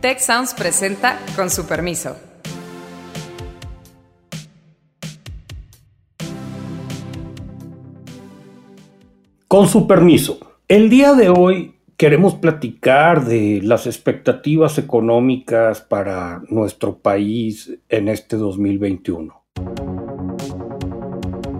Tech Sounds presenta con su permiso. Con su permiso, el día de hoy queremos platicar de las expectativas económicas para nuestro país en este 2021.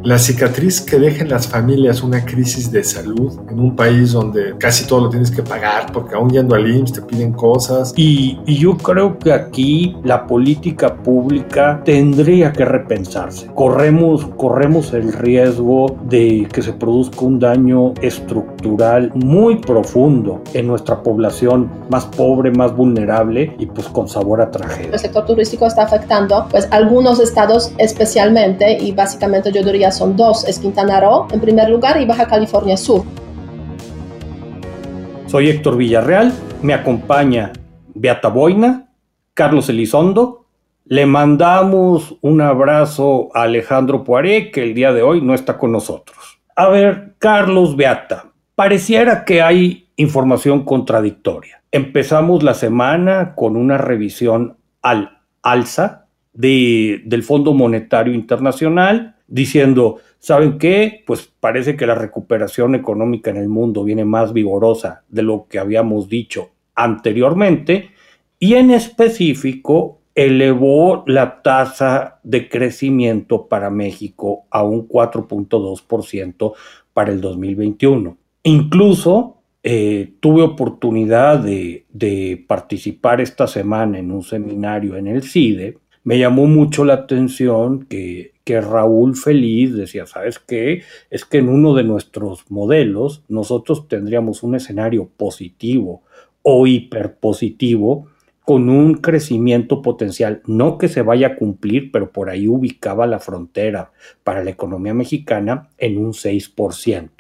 La cicatriz que dejen las familias una crisis de salud en un país donde casi todo lo tienes que pagar porque aún yendo al IMSS te piden cosas. Y, y yo creo que aquí la política pública tendría que repensarse. Corremos, corremos el riesgo de que se produzca un daño estructural muy profundo en nuestra población más pobre, más vulnerable y pues con sabor a tragedia. El sector turístico está afectando pues algunos estados especialmente y básicamente yo diría son dos, es Quintana Roo en primer lugar y Baja California Sur. Soy Héctor Villarreal, me acompaña Beata Boina, Carlos Elizondo. Le mandamos un abrazo a Alejandro Poiré, que el día de hoy no está con nosotros. A ver, Carlos Beata, pareciera que hay información contradictoria. Empezamos la semana con una revisión al alza de, del Fondo Monetario Internacional diciendo, ¿saben qué? Pues parece que la recuperación económica en el mundo viene más vigorosa de lo que habíamos dicho anteriormente y en específico elevó la tasa de crecimiento para México a un 4.2% para el 2021. Incluso eh, tuve oportunidad de, de participar esta semana en un seminario en el CIDE. Me llamó mucho la atención que, que Raúl Feliz decía, ¿sabes qué? Es que en uno de nuestros modelos nosotros tendríamos un escenario positivo o hiperpositivo con un crecimiento potencial, no que se vaya a cumplir, pero por ahí ubicaba la frontera para la economía mexicana en un 6%,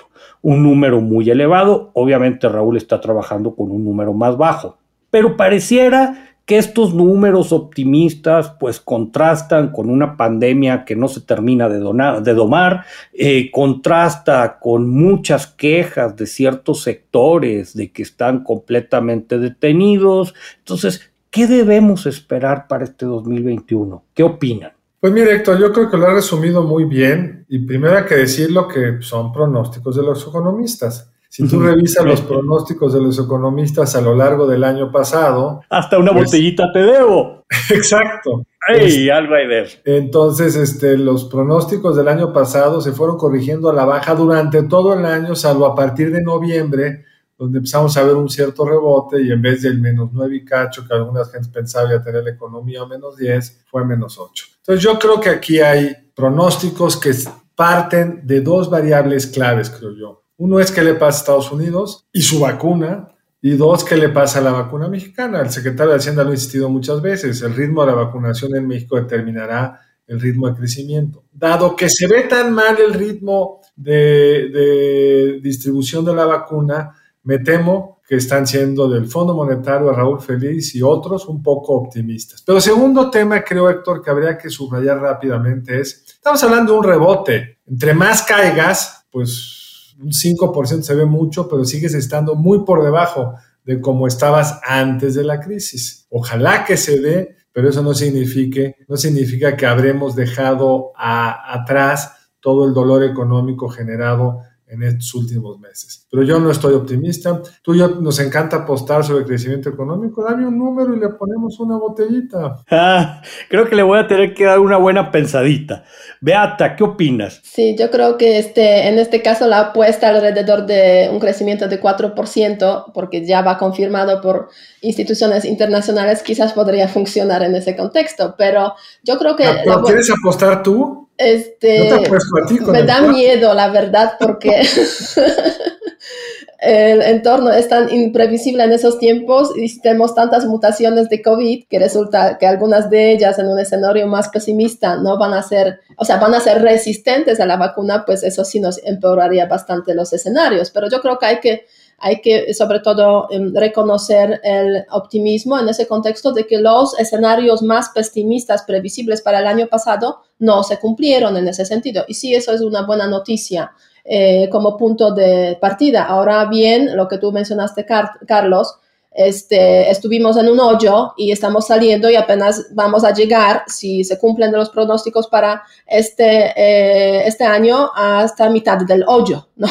un número muy elevado, obviamente Raúl está trabajando con un número más bajo, pero pareciera que estos números optimistas pues contrastan con una pandemia que no se termina de, de domar, eh, contrasta con muchas quejas de ciertos sectores de que están completamente detenidos. Entonces, ¿qué debemos esperar para este 2021? ¿Qué opinan? Pues mire, Héctor, yo creo que lo ha resumido muy bien y primero hay que decir lo que son pronósticos de los economistas. Si tú revisas los pronósticos de los economistas a lo largo del año pasado. Hasta una pues botellita te debo. Exacto. ¡Ey, Alrider! Entonces, este, los pronósticos del año pasado se fueron corrigiendo a la baja durante todo el año, salvo a partir de noviembre, donde empezamos a ver un cierto rebote y en vez del menos 9 y cacho, que algunas gente pensaba iba a tener la economía menos 10, fue menos 8. Entonces, yo creo que aquí hay pronósticos que parten de dos variables claves, creo yo. Uno es qué le pasa a Estados Unidos y su vacuna, y dos, qué le pasa a la vacuna mexicana. El secretario de Hacienda lo ha insistido muchas veces, el ritmo de la vacunación en México determinará el ritmo de crecimiento. Dado que se ve tan mal el ritmo de, de distribución de la vacuna, me temo que están siendo del Fondo Monetario a Raúl Feliz y otros un poco optimistas. Pero segundo tema, creo, Héctor, que habría que subrayar rápidamente es, estamos hablando de un rebote. Entre más caigas, pues un 5% se ve mucho, pero sigues estando muy por debajo de cómo estabas antes de la crisis. Ojalá que se dé, pero eso no, signifique, no significa que habremos dejado atrás todo el dolor económico generado en estos últimos meses. Pero yo no estoy optimista. Tú y yo nos encanta apostar sobre crecimiento económico. Dame un número y le ponemos una botellita. Ah, creo que le voy a tener que dar una buena pensadita. Beata, ¿qué opinas? Sí, yo creo que este, en este caso la apuesta alrededor de un crecimiento de 4%, porque ya va confirmado por instituciones internacionales, quizás podría funcionar en ese contexto. Pero yo creo que... ¿Pero quieres apostar tú? Este, me da miedo, la verdad, porque el entorno es tan imprevisible en esos tiempos y tenemos tantas mutaciones de COVID que resulta que algunas de ellas en un escenario más pesimista no van a ser, o sea, van a ser resistentes a la vacuna, pues eso sí nos empeoraría bastante los escenarios. Pero yo creo que hay que hay que sobre todo em, reconocer el optimismo en ese contexto de que los escenarios más pesimistas previsibles para el año pasado no se cumplieron en ese sentido. Y sí, eso es una buena noticia eh, como punto de partida. Ahora bien, lo que tú mencionaste, Carlos, este, estuvimos en un hoyo y estamos saliendo y apenas vamos a llegar, si se cumplen los pronósticos para este, eh, este año, hasta mitad del hoyo, ¿no?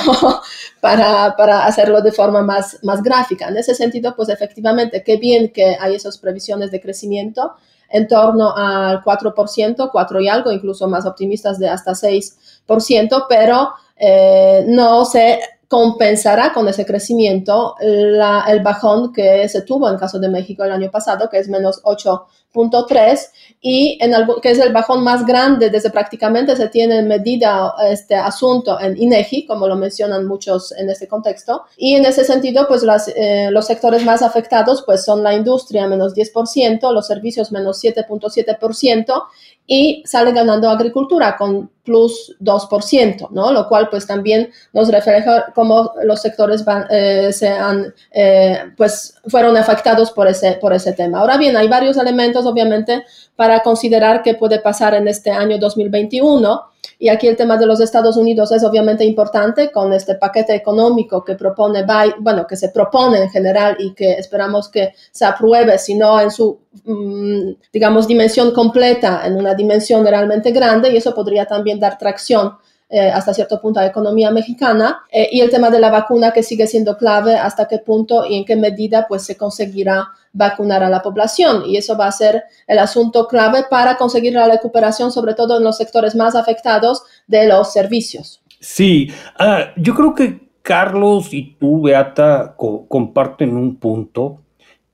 para, para, hacerlo de forma más, más gráfica. En ese sentido, pues efectivamente, qué bien que hay esas previsiones de crecimiento en torno al 4%, 4 y algo, incluso más optimistas de hasta 6%, pero eh, no se compensará con ese crecimiento el bajón que se tuvo en caso de México el año pasado, que es menos 8.3, y en que es el bajón más grande desde prácticamente se tiene medida este asunto en INEGI, como lo mencionan muchos en este contexto. Y en ese sentido, pues las, eh, los sectores más afectados pues son la industria menos 10%, los servicios menos 7.7% y sale ganando agricultura con plus 2%, ¿no? Lo cual pues también nos refleja cómo los sectores van, eh, se han, eh, pues fueron afectados por ese, por ese tema. Ahora bien, hay varios elementos obviamente para considerar qué puede pasar en este año 2021 y aquí el tema de los Estados Unidos es obviamente importante con este paquete económico que propone, bueno, que se propone en general y que esperamos que se apruebe, si no en su, mm, digamos, dimensión completa, en una dimensión realmente grande y eso podría también dar tracción eh, hasta cierto punto la economía mexicana eh, y el tema de la vacuna que sigue siendo clave hasta qué punto y en qué medida pues se conseguirá vacunar a la población y eso va a ser el asunto clave para conseguir la recuperación sobre todo en los sectores más afectados de los servicios. Sí, ah, yo creo que Carlos y tú, Beata, comparten un punto.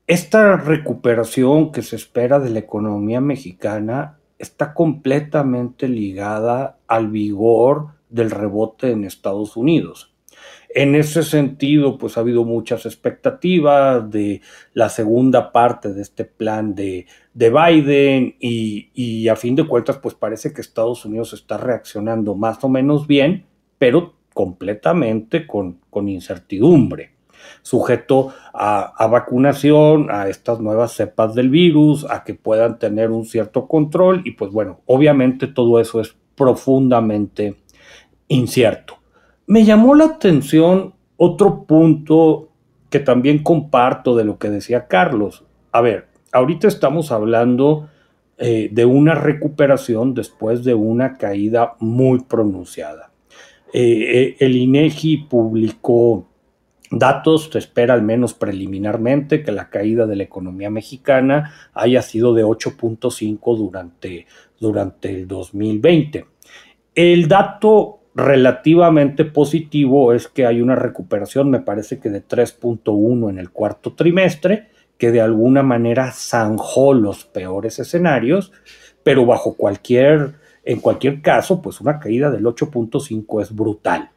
Esta recuperación que se espera de la economía mexicana está completamente ligada al vigor del rebote en Estados Unidos. En ese sentido, pues ha habido muchas expectativas de la segunda parte de este plan de, Biden y, a fin de cuentas, pues parece que Estados Unidos está reaccionando más o menos bien, pero completamente con, con incertidumbre sujeto a, vacunación, a estas nuevas cepas del virus, a que puedan tener un cierto control y pues bueno, obviamente todo eso es profundamente incierto. Me llamó la atención otro punto que también comparto de lo que decía Carlos. A ver, ahorita estamos hablando eh, de una recuperación después de una caída muy pronunciada. Eh, eh, el INEGI publicó datos, se espera al menos preliminarmente que la caída de la economía mexicana haya sido de 8.5 durante, durante el 2020. El dato relativamente positivo es que hay una recuperación, me parece que de 3.1 en el cuarto trimestre, que de alguna manera zanjó los peores escenarios, pero bajo cualquier, en cualquier caso, pues una caída del 8.5 es brutal.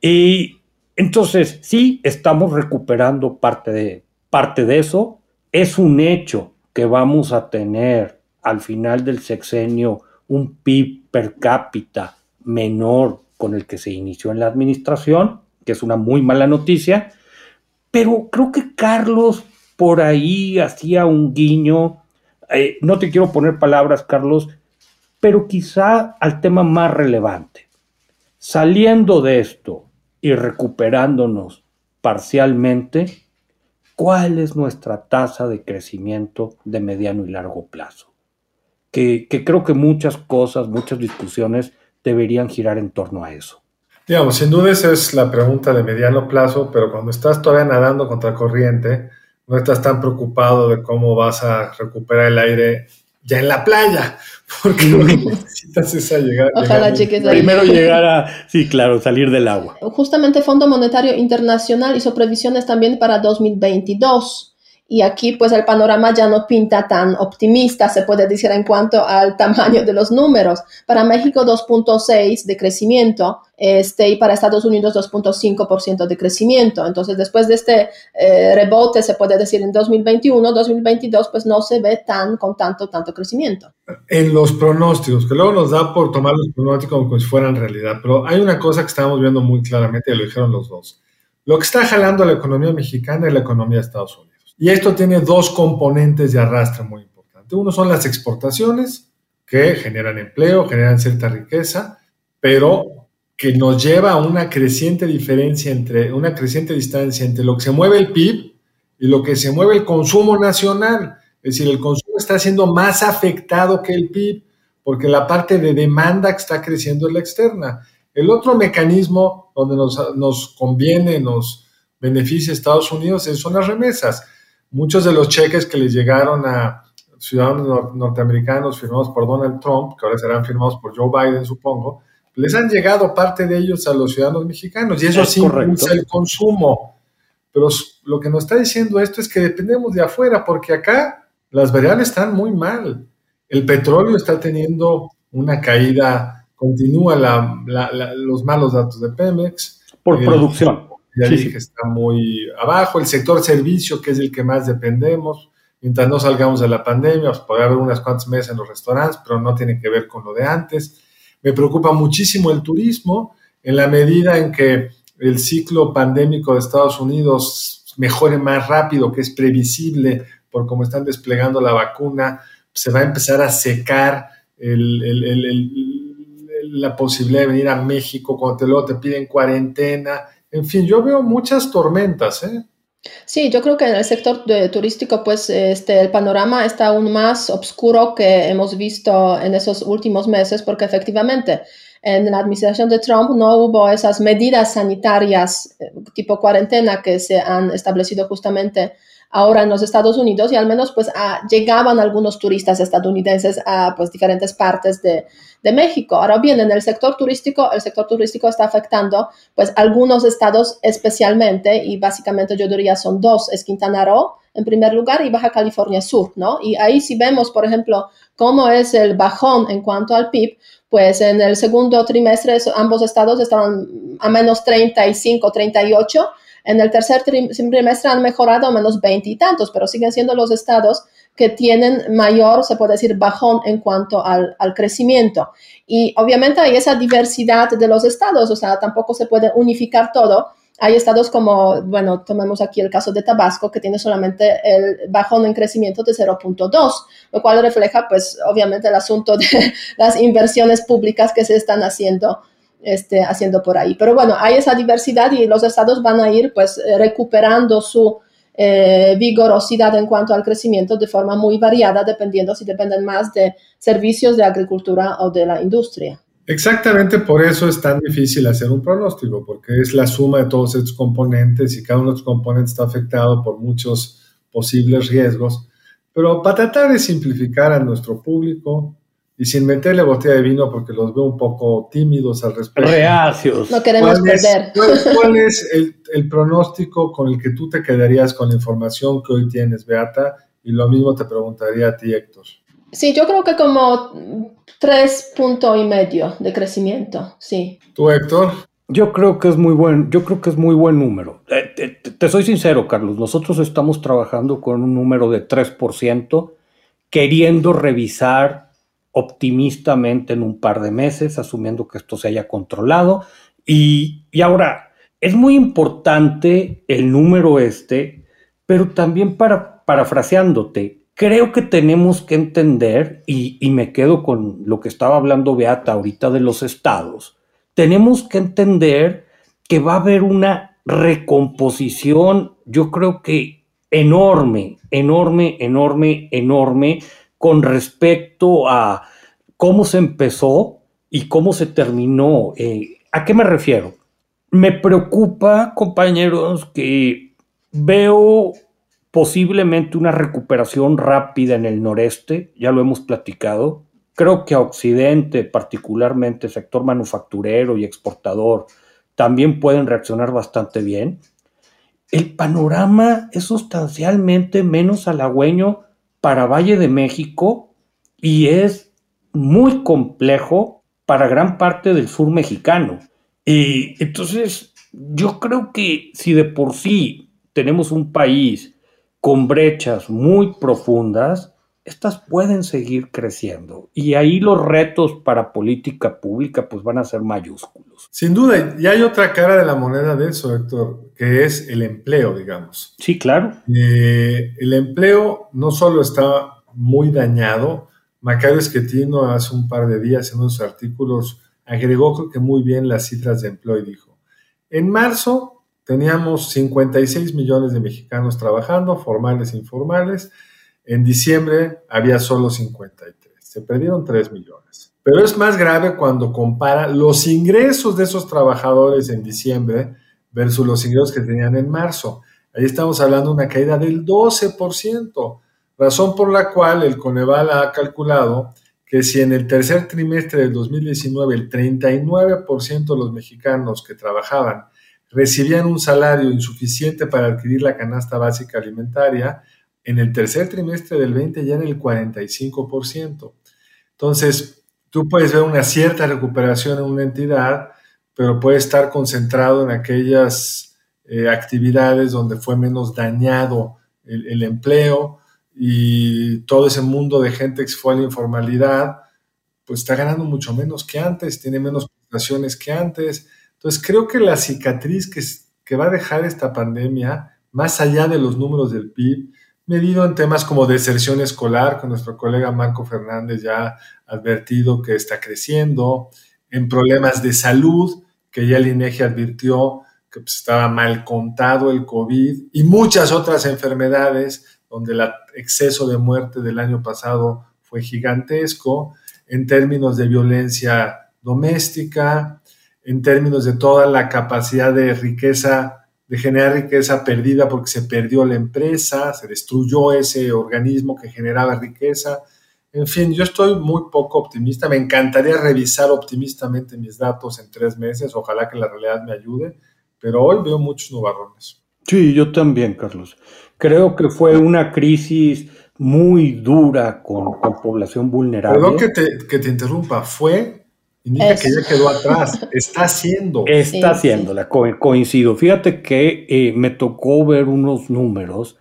Y entonces, sí, estamos recuperando parte de, parte de eso. Es un hecho que vamos a tener al final del sexenio un PIB per cápita menor con el que se inició en la administración, que es una muy mala noticia, pero creo que Carlos por ahí hacía un guiño, eh, no te quiero poner palabras, Carlos, pero quizá al tema más relevante. Saliendo de esto, y recuperándonos parcialmente, ¿cuál es nuestra tasa de crecimiento de mediano y largo plazo? Que, creo que muchas cosas, muchas discusiones deberían girar en torno a eso. Digamos, sin duda esa es la pregunta de mediano plazo, pero cuando estás todavía nadando contra corriente, no estás tan preocupado de cómo vas a recuperar el aire ya en la playa, porque lo que necesitas es llegar. Ojalá Primero llegar a, sí, claro, salir del agua. Justamente Fondo Monetario Internacional hizo previsiones también para 2022 y aquí pues el panorama ya no pinta tan optimista, se puede decir en cuanto al tamaño de los números. Para México 2.6 de crecimiento este, y para Estados Unidos 2.5% de crecimiento. Entonces después de este eh, rebote se puede decir en 2021, 2022 pues no se ve tan con tanto, tanto crecimiento. En los pronósticos, que luego nos da por tomar los pronósticos como si fueran realidad, pero hay una cosa que estamos viendo muy claramente y lo dijeron los dos. Lo que está jalando la economía mexicana es la economía de Estados Unidos. Y esto tiene dos componentes de arrastre muy importantes. Uno son las exportaciones, que generan empleo, generan cierta riqueza, pero que nos lleva a una creciente diferencia entre, una creciente distancia entre lo que se mueve el PIB y lo que se mueve el consumo nacional. Es decir, el consumo está siendo más afectado que el PIB porque la parte de demanda que está creciendo es la externa. El otro mecanismo donde nos, conviene, nos beneficia Estados Unidos son las remesas. Muchos de los cheques que les llegaron a ciudadanos norteamericanos firmados por Donald Trump, que ahora serán firmados por Joe Biden, supongo, les han llegado parte de ellos a los ciudadanos mexicanos y eso sí impulsa el consumo. Pero lo que nos está diciendo esto es que dependemos de afuera, porque acá las variables están muy mal. El petróleo está teniendo una caída, continúa los malos datos de Pemex. Por eh, producción. Ya dije que está muy abajo. El sector servicio, que es el que más dependemos, mientras no salgamos de la pandemia, pues puede haber unas cuantas meses en los restaurantes, pero no tiene que ver con lo de antes. Me preocupa muchísimo el turismo en la medida en que el ciclo pandémico de Estados Unidos mejore más rápido, que es previsible por cómo están desplegando la vacuna, se va a empezar a secar la posibilidad de venir a México cuando te, luego te piden cuarentena. En fin, yo veo muchas tormentas. ¿eh? Sí, yo creo que en el sector turístico, pues este, el panorama está aún más oscuro que hemos visto en esos últimos meses, porque efectivamente en la administración de Trump no hubo esas medidas sanitarias eh, tipo cuarentena que se han establecido justamente ahora en los Estados Unidos y al menos pues llegaban algunos turistas estadounidenses a pues diferentes partes de, de, México. Ahora bien, en el sector turístico, el sector turístico está afectando pues algunos estados especialmente y básicamente yo diría son dos, es Quintana Roo en primer lugar y Baja California Sur, ¿no? Y ahí si vemos, por ejemplo, cómo es el bajón en cuanto al PIB, pues en el segundo trimestre ambos estados estaban a menos 35, 38 en el tercer trimestre han mejorado menos 20 y tantos, pero siguen siendo los estados que tienen mayor, se puede decir, bajón en cuanto al, al, crecimiento. Y obviamente hay esa diversidad de los estados, o sea, tampoco se puede unificar todo. Hay estados como, bueno, tomemos aquí el caso de Tabasco, que tiene solamente el bajón en crecimiento de 0.2, lo cual refleja, pues, obviamente el asunto de las inversiones públicas que se están haciendo este, haciendo por ahí. Pero bueno, hay esa diversidad y los estados van a ir pues eh, recuperando su eh, vigorosidad en cuanto al crecimiento de forma muy variada, dependiendo si dependen más de servicios de agricultura o de la industria. Exactamente por eso es tan difícil hacer un pronóstico, porque es la suma de todos estos componentes y cada uno de los componentes está afectado por muchos posibles riesgos. Pero para tratar de simplificar a nuestro público, y sin meterle botella de vino porque los veo un poco tímidos al respecto. Reacios. No queremos perder. ¿Cuál, es el, pronóstico con el que tú te quedarías con la información que hoy tienes, Beata? Y lo mismo te preguntaría a ti, Héctor. Sí, yo creo que como tres puntos y medio de crecimiento, sí. ¿Tú, Héctor? Yo creo que es muy buen, yo creo que es muy buen número. Eh, te, te soy sincero, Carlos, nosotros estamos trabajando con un número de 3%, queriendo revisar optimistamente en un par de meses, asumiendo que esto se haya controlado. Y, ahora, es muy importante el número este, pero también para, parafraseándote, creo que tenemos que entender, y, y me quedo con lo que estaba hablando Beata ahorita de los estados, tenemos que entender que va a haber una recomposición, yo creo que enorme, enorme, enorme, enorme con respecto a cómo se empezó y cómo se terminó. Eh, ¿A qué me refiero? Me preocupa, compañeros, que veo posiblemente una recuperación rápida en el noreste, ya lo hemos platicado. Creo que a Occidente, particularmente sector manufacturero y exportador, también pueden reaccionar bastante bien. El panorama es sustancialmente menos halagüeño para Valle de México y es muy complejo para gran parte del sur mexicano. Y entonces, yo creo que si de por sí tenemos un país con brechas muy profundas, estas pueden seguir creciendo. Y ahí los retos para política pública pues van a ser mayúsculos. Sin duda, y hay otra cara de la moneda de eso, Héctor, que es el empleo, digamos. Sí, claro. Eh, el empleo no solo está muy dañado, Macario Esquetino hace un par de días en unos artículos agregó creo que muy bien las cifras de empleo y dijo, en marzo teníamos 56 millones de mexicanos trabajando, formales e informales. En diciembre había solo 53. Se perdieron 3 millones. Pero es más grave cuando compara los ingresos de esos trabajadores en diciembre versus los ingresos que tenían en marzo. Ahí estamos hablando de una caída del 12%, razón por la cual el Coneval ha calculado que si en el tercer trimestre del 2019 el 39% de los mexicanos que trabajaban recibían un salario insuficiente para adquirir la canasta básica alimentaria, en el tercer trimestre del 20 ya en el 45%. Entonces, tú puedes ver una cierta recuperación en una entidad, pero puede estar concentrado en aquellas eh, actividades donde fue menos dañado el, el empleo, y todo ese mundo de gente que fue a la informalidad, pues está ganando mucho menos que antes, tiene menos prestaciones que antes. Entonces creo que la cicatriz que, que va a dejar esta pandemia, más allá de los números del PIB, medido en temas como deserción escolar, que nuestro colega Marco Fernández ya advertido que está creciendo, en problemas de salud, que ya el INEGI advirtió que pues, estaba mal contado el COVID, y muchas otras enfermedades donde el exceso de muerte del año pasado fue gigantesco, en términos de violencia doméstica, en términos de toda la capacidad de riqueza, de generar riqueza perdida porque se perdió la empresa, se destruyó ese organismo que generaba riqueza. En fin, yo estoy muy poco optimista. Me encantaría revisar optimistamente mis datos en tres meses. Ojalá que la realidad me ayude, pero hoy veo muchos nubarrones. Sí, yo también, Carlos. Creo que fue una crisis muy dura con, población vulnerable. Perdón que te, que te interrumpa, fue, indica que ya quedó atrás, está haciendo. Está haciéndola, coincido. Fíjate que eh, me tocó ver unos números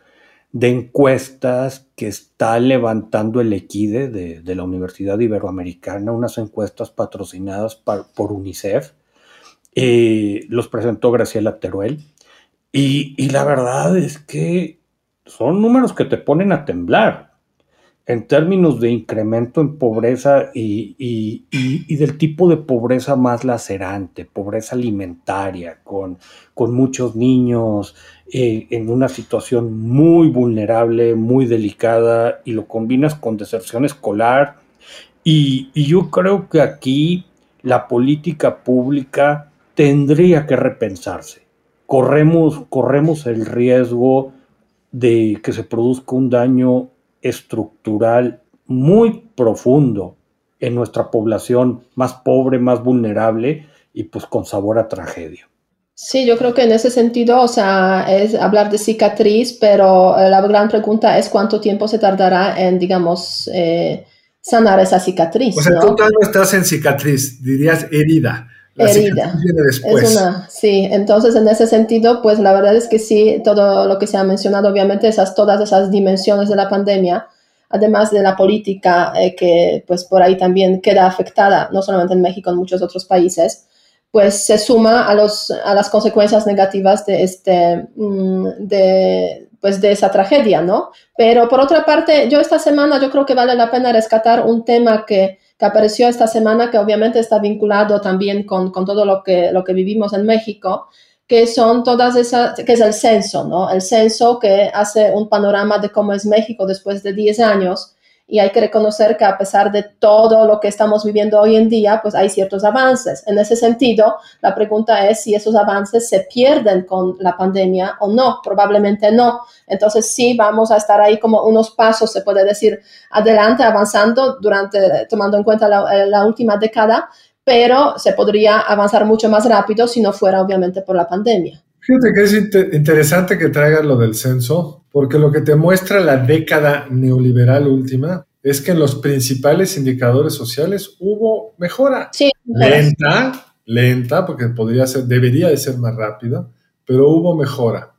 de encuestas que está levantando el Equide de, la Universidad Iberoamericana, unas encuestas patrocinadas por UNICEF. Eh, los presentó Graciela Teruel. Y, y, la verdad es que son números que te ponen a temblar en términos de incremento en pobreza y, del tipo de pobreza más lacerante, pobreza alimentaria, con, con muchos niños eh, en una situación muy vulnerable, muy delicada, y lo combinas con deserción escolar. Y, y yo creo que aquí la política pública tendría que repensarse. Corremos, corremos el riesgo de que se produzca un daño estructural muy profundo en nuestra población más pobre, más vulnerable y pues con sabor a tragedia. Sí, yo creo que en ese sentido, o sea, es hablar de cicatriz, pero eh, la gran pregunta es cuánto tiempo se tardará en, digamos, eh, sanar esa cicatriz. O sea, tú no estás en cicatriz, dirías herida herida. Es una, sí, entonces en ese sentido, pues la verdad es que sí, todo lo que se ha mencionado, obviamente, esas, todas esas dimensiones de la pandemia, además de la política eh, que pues por ahí también queda afectada, no solamente en México, en muchos otros países, pues se suma a, los, a las consecuencias negativas de, este, mm, de, pues de esa tragedia, ¿no? Pero por otra parte, yo esta semana yo creo que vale la pena rescatar un tema que que apareció esta semana, que obviamente está vinculado también con, con todo lo que, lo que vivimos en México, que son todas esas, que es el censo, ¿no? El censo que hace un panorama de cómo es México después de 10 años y hay que reconocer que a pesar de todo lo que estamos viviendo hoy en día, pues hay ciertos avances. En ese sentido, la pregunta es si esos avances se pierden con la pandemia o no. Probablemente no. Entonces sí, vamos a estar ahí como unos pasos, se puede decir, adelante, avanzando durante, tomando en cuenta la, la última década, pero se podría avanzar mucho más rápido si no fuera obviamente por la pandemia. Fíjate que es interesante que traigas lo del censo, porque lo que te muestra la década neoliberal última es que en los principales indicadores sociales hubo mejora. Sí, lenta, lenta, porque podría ser, debería de ser más rápida, pero hubo mejora.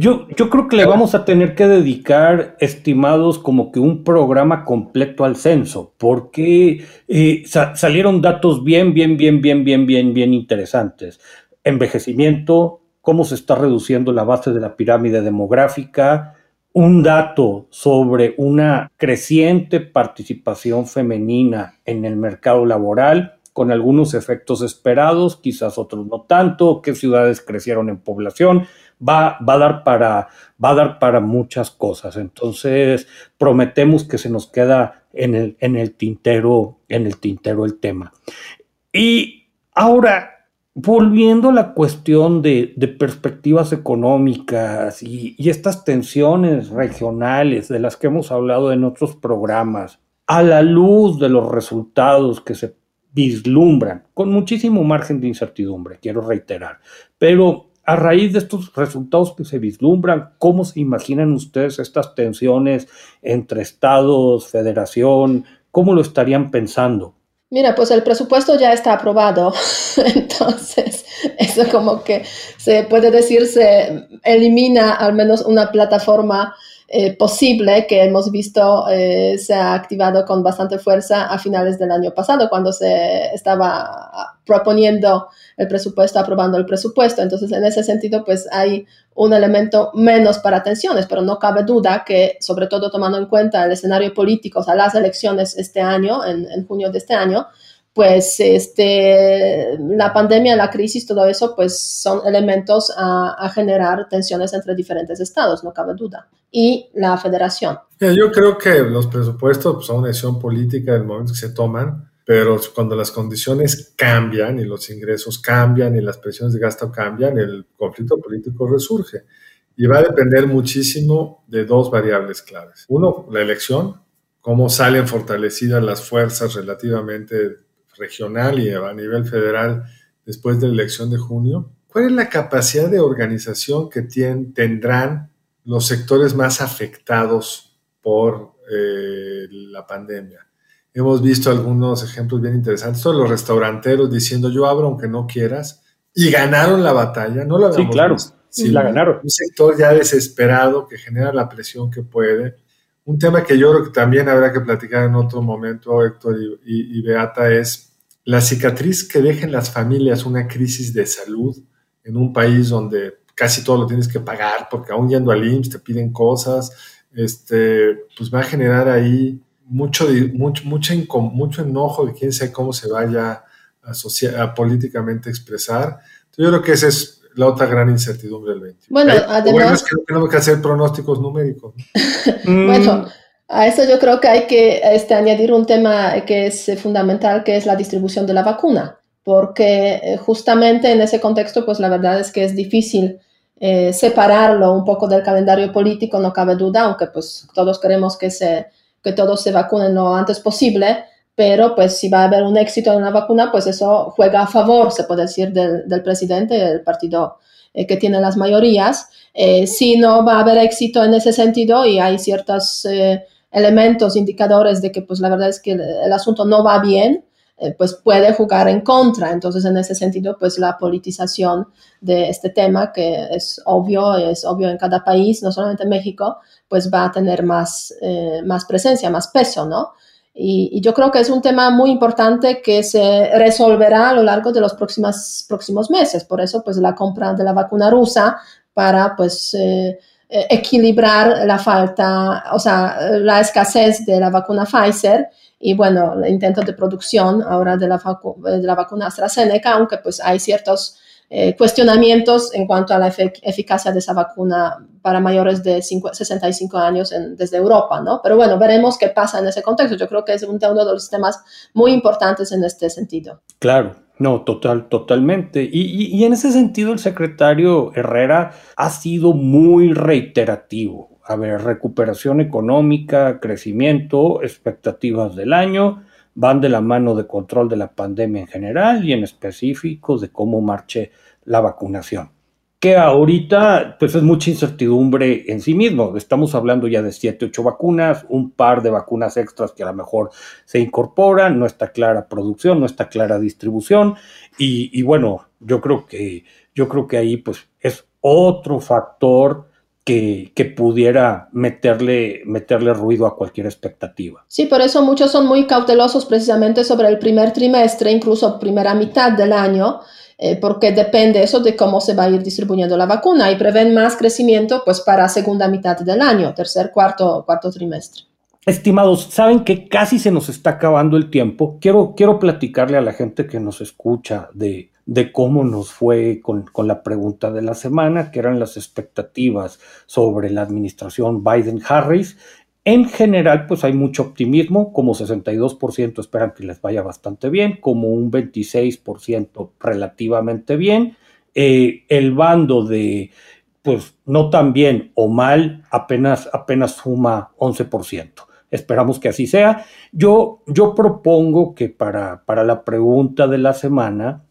Yo, yo creo que le vamos a tener que dedicar, estimados, como que un programa completo al censo, porque eh, salieron datos bien, bien, bien, bien, bien, bien, bien interesantes. Envejecimiento, cómo se está reduciendo la base de la pirámide demográfica, un dato sobre una creciente participación femenina en el mercado laboral con algunos efectos esperados, quizás otros no tanto, qué ciudades crecieron en población, va, va, a dar para, va a dar para muchas cosas. Entonces, prometemos que se nos queda en el, en el tintero, en el tintero el tema. Y ahora, volviendo a la cuestión de, perspectivas económicas y, y, estas tensiones regionales de las que hemos hablado en otros programas, a la luz de los resultados que se vislumbran, con muchísimo margen de incertidumbre, quiero reiterar, pero a raíz de estos resultados que se vislumbran, ¿cómo se imaginan ustedes estas tensiones entre estados, federación? ¿Cómo lo estarían pensando? Mira, pues el presupuesto ya está aprobado, entonces eso como que se puede decir se elimina al menos una plataforma eh, posible que hemos visto eh, se ha activado con bastante fuerza a finales del año pasado, cuando se estaba proponiendo el presupuesto, aprobando el presupuesto. Entonces, en ese sentido, pues hay un elemento menos para tensiones, pero no cabe duda que, sobre todo tomando en cuenta el escenario político, o sea, las elecciones este año, en, en junio de este año, pues este, la pandemia, la crisis, todo eso, pues son elementos a, generar tensiones entre diferentes estados, no cabe duda. Y la federación. Yo creo que los presupuestos pues, son una decisión política del momento que se toman, pero cuando las condiciones cambian y los ingresos cambian y las presiones de gasto cambian, el conflicto político resurge. Y va a depender muchísimo de dos variables claves. Uno, la elección, cómo salen fortalecidas las fuerzas relativamente regional y a nivel federal después de la elección de junio, ¿cuál es la capacidad de organización que tendrán los sectores más afectados por eh, la pandemia? Hemos visto algunos ejemplos bien interesantes, todos los restauranteros diciendo yo abro aunque no quieras, y ganaron la batalla, no la Sí, claro, sí, la ganaron. Un sector ya desesperado que genera la presión que puede. Un tema que yo creo que también habrá que platicar en otro momento, Héctor y Beata, es la cicatriz que dejen las familias una crisis de salud en un país donde casi todo lo tienes que pagar, porque aún yendo al IMSS te piden cosas, este, pues va a generar ahí mucho, mucho, mucho, enojo de quién sabe cómo se vaya a, a políticamente expresar. yo creo que esa es la otra gran incertidumbre del 20. Bueno, además... Bueno, es que tenemos que hacer pronósticos numéricos. bueno, a eso yo creo que hay que este, añadir un tema que es fundamental, que es la distribución de la vacuna, porque eh, justamente en ese contexto, pues la verdad es que es difícil eh, separarlo un poco del calendario político, no cabe duda, aunque pues todos queremos que, se, que todos se vacunen lo antes posible, pero pues si va a haber un éxito en la vacuna, pues eso juega a favor, se puede decir, del, del presidente, del partido eh, que tiene las mayorías. si no va a haber éxito en ese sentido y hay ciertas elementos, indicadores de que pues la verdad es que el, asunto no va bien, eh, pues puede jugar en contra. Entonces, en ese sentido, pues la politización de este tema, que es obvio, es obvio en cada país, no solamente en México, pues va a tener más, eh, más presencia, más peso, ¿no? Y, yo creo que es un tema muy importante que se resolverá a lo largo de los próximos, próximos meses. Por eso, pues la compra de la vacuna rusa para, pues... Eh, eh, equilibrar la falta, o sea, la escasez de la vacuna Pfizer y bueno, el intento de producción ahora de la, de la vacuna AstraZeneca, aunque pues hay ciertos eh, cuestionamientos en cuanto a la eficacia de esa vacuna para mayores de 65 años desde Europa, ¿no? Pero bueno, veremos qué pasa en ese contexto. Yo creo que es uno de los temas muy importantes en este sentido. Claro, no, total, totalmente. Y, en ese sentido, el secretario Herrera ha sido muy reiterativo. A ver, recuperación económica, crecimiento, expectativas del año, van de la mano de control de la pandemia en general y en específico de cómo marche la vacunación que ahorita pues es mucha incertidumbre en sí mismo. Estamos hablando ya de 7, 8 vacunas, un par de vacunas extras que a lo mejor se incorporan, no está clara producción, no está clara distribución y, bueno, yo creo que yo creo que ahí pues es otro factor que, que, pudiera meterle, meterle ruido a cualquier expectativa. Sí, por eso muchos son muy cautelosos precisamente sobre el primer trimestre, incluso primera mitad del año, eh, porque depende eso de cómo se va a ir distribuyendo la vacuna y prevén más crecimiento pues para segunda mitad del año, tercer, cuarto, cuarto trimestre. Estimados, saben que casi se nos está acabando el tiempo. Quiero, quiero platicarle a la gente que nos escucha de, de cómo nos fue con, con, la pregunta de la semana, que eran las expectativas sobre la administración Biden-Harris. En general, pues hay mucho optimismo, como 62% esperan que les vaya bastante bien, como un 26% relativamente bien. Eh, el bando de, pues no tan bien o mal, apenas, apenas suma 11%. Esperamos que así sea. Yo, yo propongo que para, para la pregunta de la semana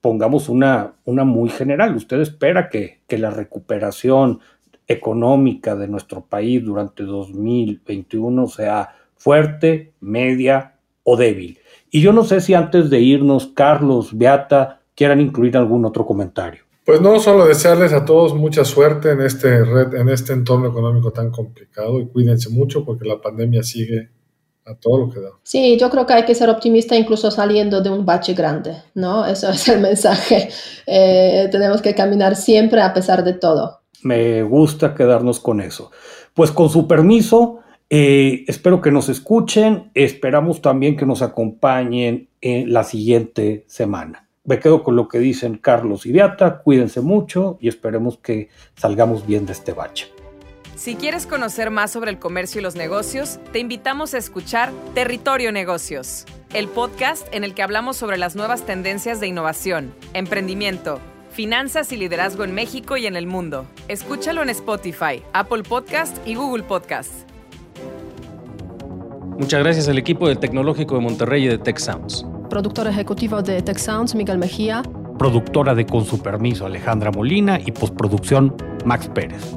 pongamos una, una muy general. Usted espera que, que la recuperación económica de nuestro país durante 2021 sea fuerte, media o débil. Y yo no sé si antes de irnos, Carlos, Beata, quieran incluir algún otro comentario. Pues no, solo desearles a todos mucha suerte en este, red, en este entorno económico tan complicado y cuídense mucho porque la pandemia sigue a todo lo que da. Sí, yo creo que hay que ser optimista incluso saliendo de un bache grande, ¿no? Eso es el mensaje. Eh, tenemos que caminar siempre a pesar de todo. Me gusta quedarnos con eso. Pues con su permiso, eh, espero que nos escuchen, esperamos también que nos acompañen en la siguiente semana me quedo con lo que dicen Carlos y Beata, cuídense mucho y esperemos que salgamos bien de este bache. Si quieres conocer más sobre el comercio y los negocios, te invitamos a escuchar Territorio Negocios, el podcast en el que hablamos sobre las nuevas tendencias de innovación, emprendimiento, finanzas y liderazgo en México y en el mundo. Escúchalo en Spotify, Apple Podcast y Google Podcast. Muchas gracias al equipo del Tecnológico de Monterrey y de Tech Sounds productor ejecutivo de Tech Sounds, Miguel Mejía. Productora de Con su permiso, Alejandra Molina. Y postproducción, Max Pérez.